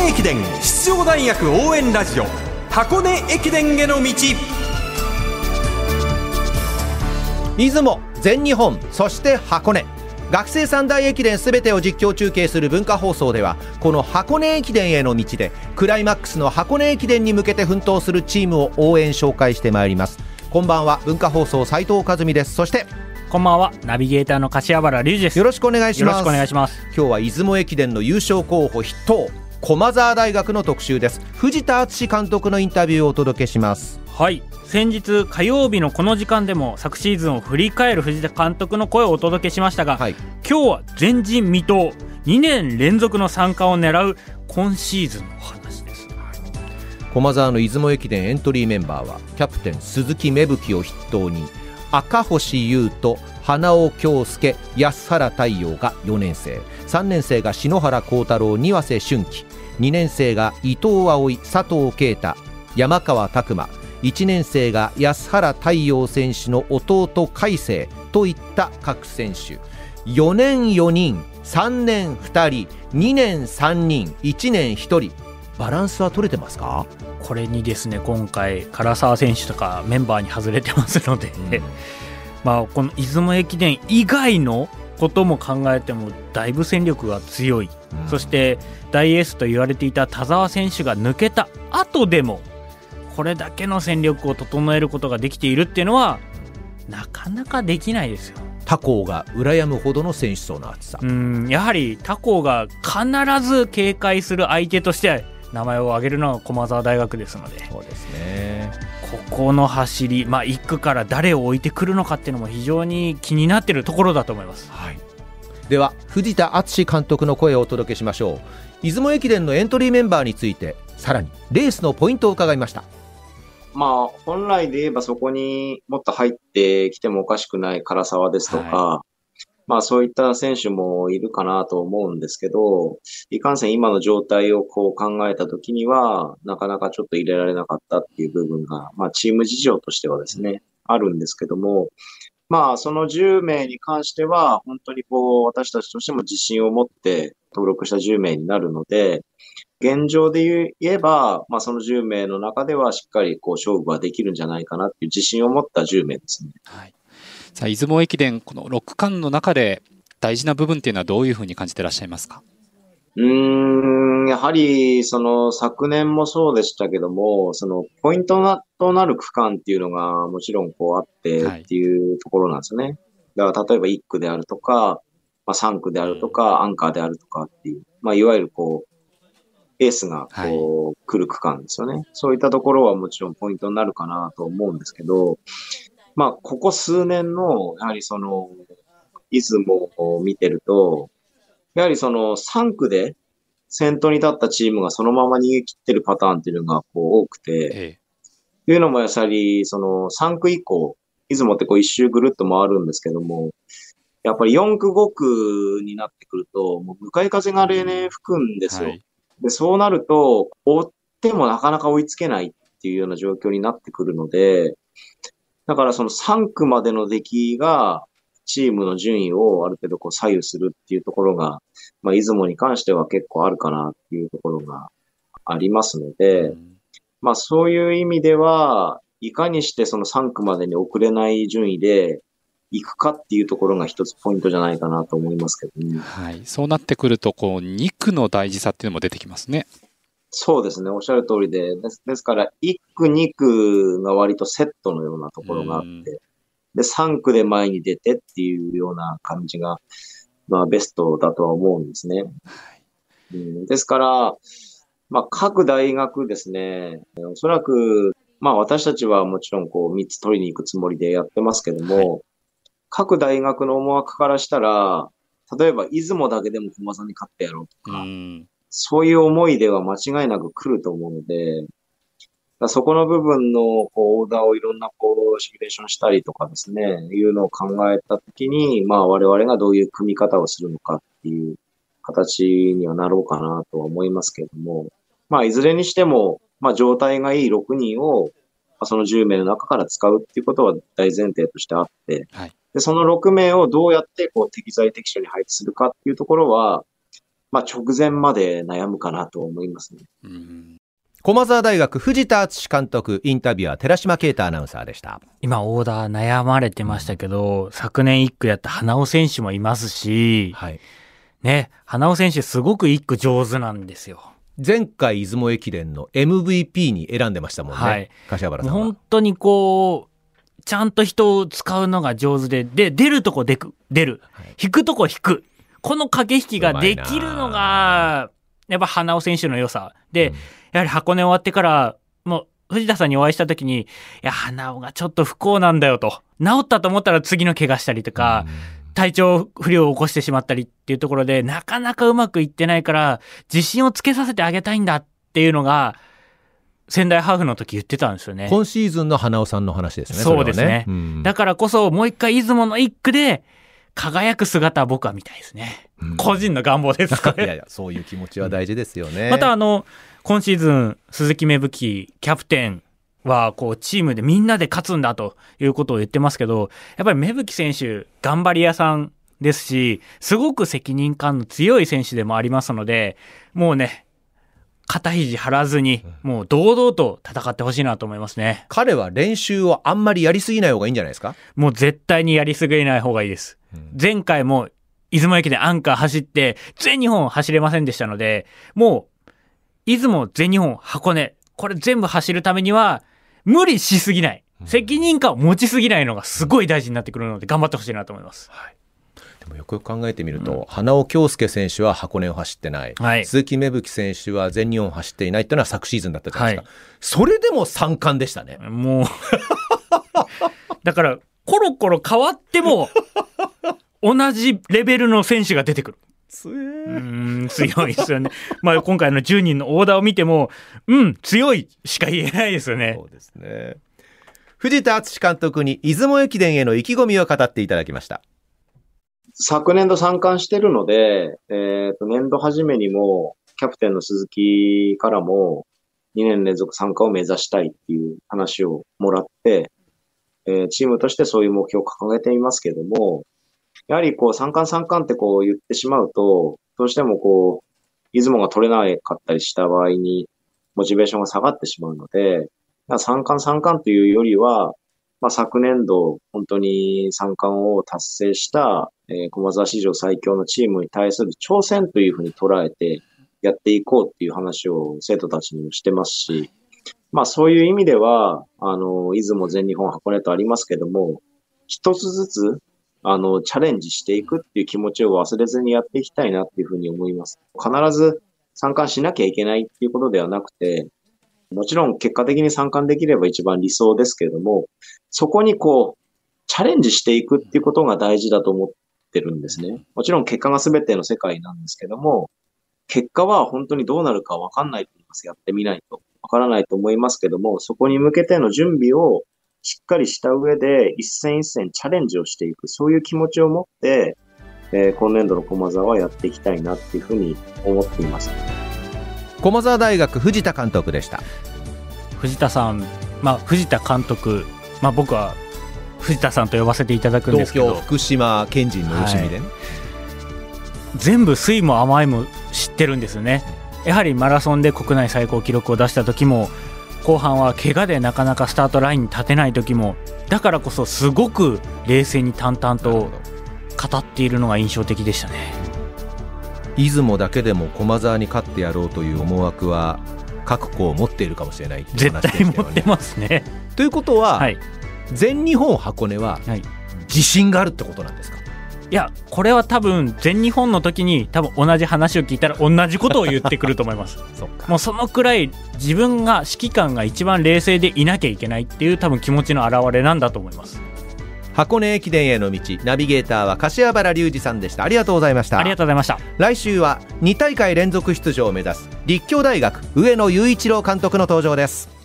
根駅伝出場大学応援ラジオ箱根駅伝への道。出雲全日本そして箱根。学生三大駅伝すべてを実況中継する文化放送ではこの箱根駅伝への道でクライマックスの箱根駅伝に向けて奮闘するチームを応援紹介してまいります。こんばんは文化放送斉藤和美です。そしてこんばんはナビゲーターの柏原隆二です。よろしくお願いします。よろしくお願いします。今日は出雲駅伝の優勝候補筆頭駒澤大学の特集です。藤田敦監督のインタビューをお届けします。はい。先日火曜日のこの時間でも昨シーズンを振り返る藤田監督の声をお届けしましたが、はい、今日は前人未到2年連続の参加を狙う今シーズンの話です、駒澤の出雲駅伝エントリーメンバーはキャプテン鈴木芽吹を筆頭に赤星優斗花尾恭介安原太陽が4年生。3年生が篠原幸太郎庭瀬俊樹2年生が伊藤葵佐藤啓太山川拓磨1年生が安原太陽選手の弟海星といった各選手。4年4人3年2人2年3人1年1人。バランスは取れてますか？これにですね今回唐沢選手とかメンバーに外れてますので、うん、まあこの出雲駅伝以外のことも考えてもだいぶ戦力が強い、うん、そして大エースと言われていた田澤選手が抜けた後でもこれだけの戦力を整えることができているっていうのはなかなかできないですよ。他校が羨むほどの選手層の厚さうんやはり他校が必ず警戒する相手として名前を挙げるのが駒澤大学ですのでそうですねここの走り、まあ、1区から誰を置いてくるのかっていうのも非常に気になっているところだと思います。はいでは藤田敦監督の声をお届けしましょう。出雲駅伝のエントリーメンバーについてさらにレースのポイントを伺いました。まあ、本来で言えばそこにもっと入ってきてもおかしくない唐沢ですとか、はい、まあそういった選手もいるかなと思うんですけど、いかんせん今の状態をこう考えたときには、なかなかちょっと入れられなかったっていう部分が、まあチーム事情としてはですね、あるんですけども、まあその10名に関しては、本当にこう私たちとしても自信を持って登録した10名になるので、現状で言えば、まあ、その10名の中ではしっかりこう勝負はできるんじゃないかなっていう自信を持った10名ですね。はい。さあ、出雲駅伝、この6区間の中で大事な部分っていうのはどういうふうに感じてらっしゃいますか？うん、やはり、その昨年もそうでしたけども、そのポイントなとなる区間っていうのがもちろんこうあってっていうところなんですよね。はい、だから例えば1区であるとか、まあ、3区であるとか、アンカーであるとかっていう、まあ、いわゆるこう、エースがこう、はい、来る区間ですよね。そういったところはもちろんポイントになるかなと思うんですけど、まあ、ここ数年の、やはりその、出雲を見てると、やはりその3区で先頭に立ったチームがそのまま逃げ切ってるパターンっていうのがこう多くて、ええ、というのもやはりその3区以降、出雲ってこう一周ぐるっと回るんですけども、やっぱり4区5区になってくると、もう向かい風が例年吹くんですよ。はい、で、そうなると、追ってもなかなか追いつけないっていうような状況になってくるので、だからその3区までの出来が、チームの順位をある程度こう左右するっていうところが、まあ、出雲に関しては結構あるかなっていうところがありますので、うん、まあそういう意味では、いかにしてその3区までに遅れない順位で行くかっていうところが一つポイントじゃないかなと思いますけどね。はい。そうなってくると、こう、2区の大事さっていうのも出てきますね。そうですね。おっしゃる通りで。ですですから、1区、2区が割とセットのようなところがあって、で、3区で前に出てっていうような感じが、まあ、ベストだとは思うんですね。うん、ですから、まあ、各大学ですね、おそらく、まあ、私たちはもちろん、こう、3つ取りに行くつもりでやってますけども、はい。各大学の思惑からしたら、例えば出雲だけでも駒さんに勝ってやろうとか、うそういう思いでは間違いなく来ると思うので、そこの部分のこうオーダーをいろんなこうシミュレーションしたりとかですね、いうのを考えたときに、まあ我々がどういう組み方をするのかっていう形にはなろうかなとは思いますけれども、まあいずれにしても、まあ状態がいい6人をその10名の中から使うっていうことは大前提としてあって、はい、で、その6名をどうやってこう適材適所に配置するかっていうところは、まあ直前まで悩むかなと思いますね。うん駒澤大学藤田敦監督インタビュアー寺島啓太アナウンサーでした今、オーダー悩まれてましたけど、昨年1区やった花尾選手もいますし、はいね、花尾選手すごく1区上手なんですよ。前回出雲駅伝の MVP に選んでましたもんね、はい柏原さん本当にこう、ちゃんと人を使うのが上手で、で、出るとこ出く、出る。引くとこ引く。この駆け引きができるのが、やっぱ花尾選手の良さ。で、うんやはり箱根終わってから、もう、藤田さんにお会いした時に、いや、花尾がちょっと不幸なんだよと。治ったと思ったら次の怪我したりとか、体調不良を起こしてしまったりっていうところで、なかなかうまくいってないから、自信をつけさせてあげたいんだっていうのが、仙台ハーフの時言ってたんですよね。今シーズンの花尾さんの話ですねそうですねそれはうんだからこそ、もう一回出雲の一区で、輝く姿は僕は見たいですね。うん個人の願望ですか いやいやそういう気持ちは大事ですよね、またあの、今シーズン、鈴木芽吹キャプテンは、こう、チームでみんなで勝つんだということを言ってますけど、やっぱり芽吹選手、頑張り屋さんですし、すごく責任感の強い選手でもありますので、もうね、肩肘張らずに、もう堂々と戦ってほしいなと思いますね。彼は練習をあんまりやりすぎない方がいいんじゃないですか、ももう絶対にやりすぎない方がいいです。前回も出雲駅でアンカー走って全日本走れませんでしたので、もう出雲、全日本、箱根、これ全部走るためには無理しすぎない。責任感を持ちすぎないのがすごい大事になってくるので頑張ってほしいなと思います。でもよくよく考えてみると、花尾恭輔選手は箱根を走ってない、はい。鈴木芽吹選手は全日本を走っていないっていうのは昨シーズンだったじゃないですか、それでも三冠でしたね。もう、だからコロコロ変わっても同じレベルの選手が出てくる。うーん強いですよね。まあ今回の10人のオーダーを見ても、うん、強いしか言えないですよね。そうですね藤田敦監督に出雲駅伝への意気込みを語っていただきました昨年度参観してるので、えっ、と、年度初めにも、キャプテンの鈴木からも、2年連続参加を目指したいっていう話をもらって、えーチームとしてそういう目標を掲げていますけども、やはりこう、三冠三冠ってこう言ってしまうと、どうしてもこう、出雲が取れなかったりした場合に、モチベーションが下がってしまうので、まあ三冠三冠というよりは、まあ、昨年度、本当に三冠を達成した、えー駒沢史上最強のチームに対する挑戦というふうに捉えてやっていこうっていう話を生徒たちにもしてますし、まあそういう意味では、あの、出雲、全日本、箱根とありますけども、一つずつ、あの、チャレンジしていくっていう気持ちを忘れずにやっていきたいなっていうふうに思います。必ず参加しなきゃいけないっていうことではなくて、もちろん結果的に参観できれば一番理想ですけれども、そこにこう、チャレンジしていくっていうことが大事だと思ってるんですね。もちろん結果が全ての世界なんですけども、結果は本当にどうなるかわかんないと思います。やってみないと。わからないと思いますけども、そこに向けての準備をしっかりした上で、一戦一戦チャレンジをしていく。そういう気持ちを持って、えー今年度の駒沢はやっていきたいなっていうふうに思っています。駒澤大学藤田監督でした藤田さん、まあ藤田監督、まあ僕は藤田さんと呼ばせていただくんですけど、東京福島県人のよしみでね、全部酸いも甘いも知ってるんですよね。やはりマラソンで国内最高記録を出した時も後半は怪我でなかなかスタートラインに立てない時もだからこそすごく冷静に淡々と語っているのが印象的でしたね。出雲だけでも駒澤に勝ってやろうという思惑は各校持っているかもしれないっていう絶話でしたよね対持ってますね。ということは、はい。全日本箱根ははい自信があるってことなんですか？いやこれは多分全日本の時に多分同じ話を聞いたら同じことを言ってくると思います。もうそのくらい自分が指揮官が一番冷静でいなきゃいけないっていう多分気持ちの表れなんだと思います。箱根駅伝への道ナビゲーターは柏原隆二さんでした。ありがとうございました。ありがとうございました。来週は2大会連続出場を目指す立教大学上野雄一郎監督の登場です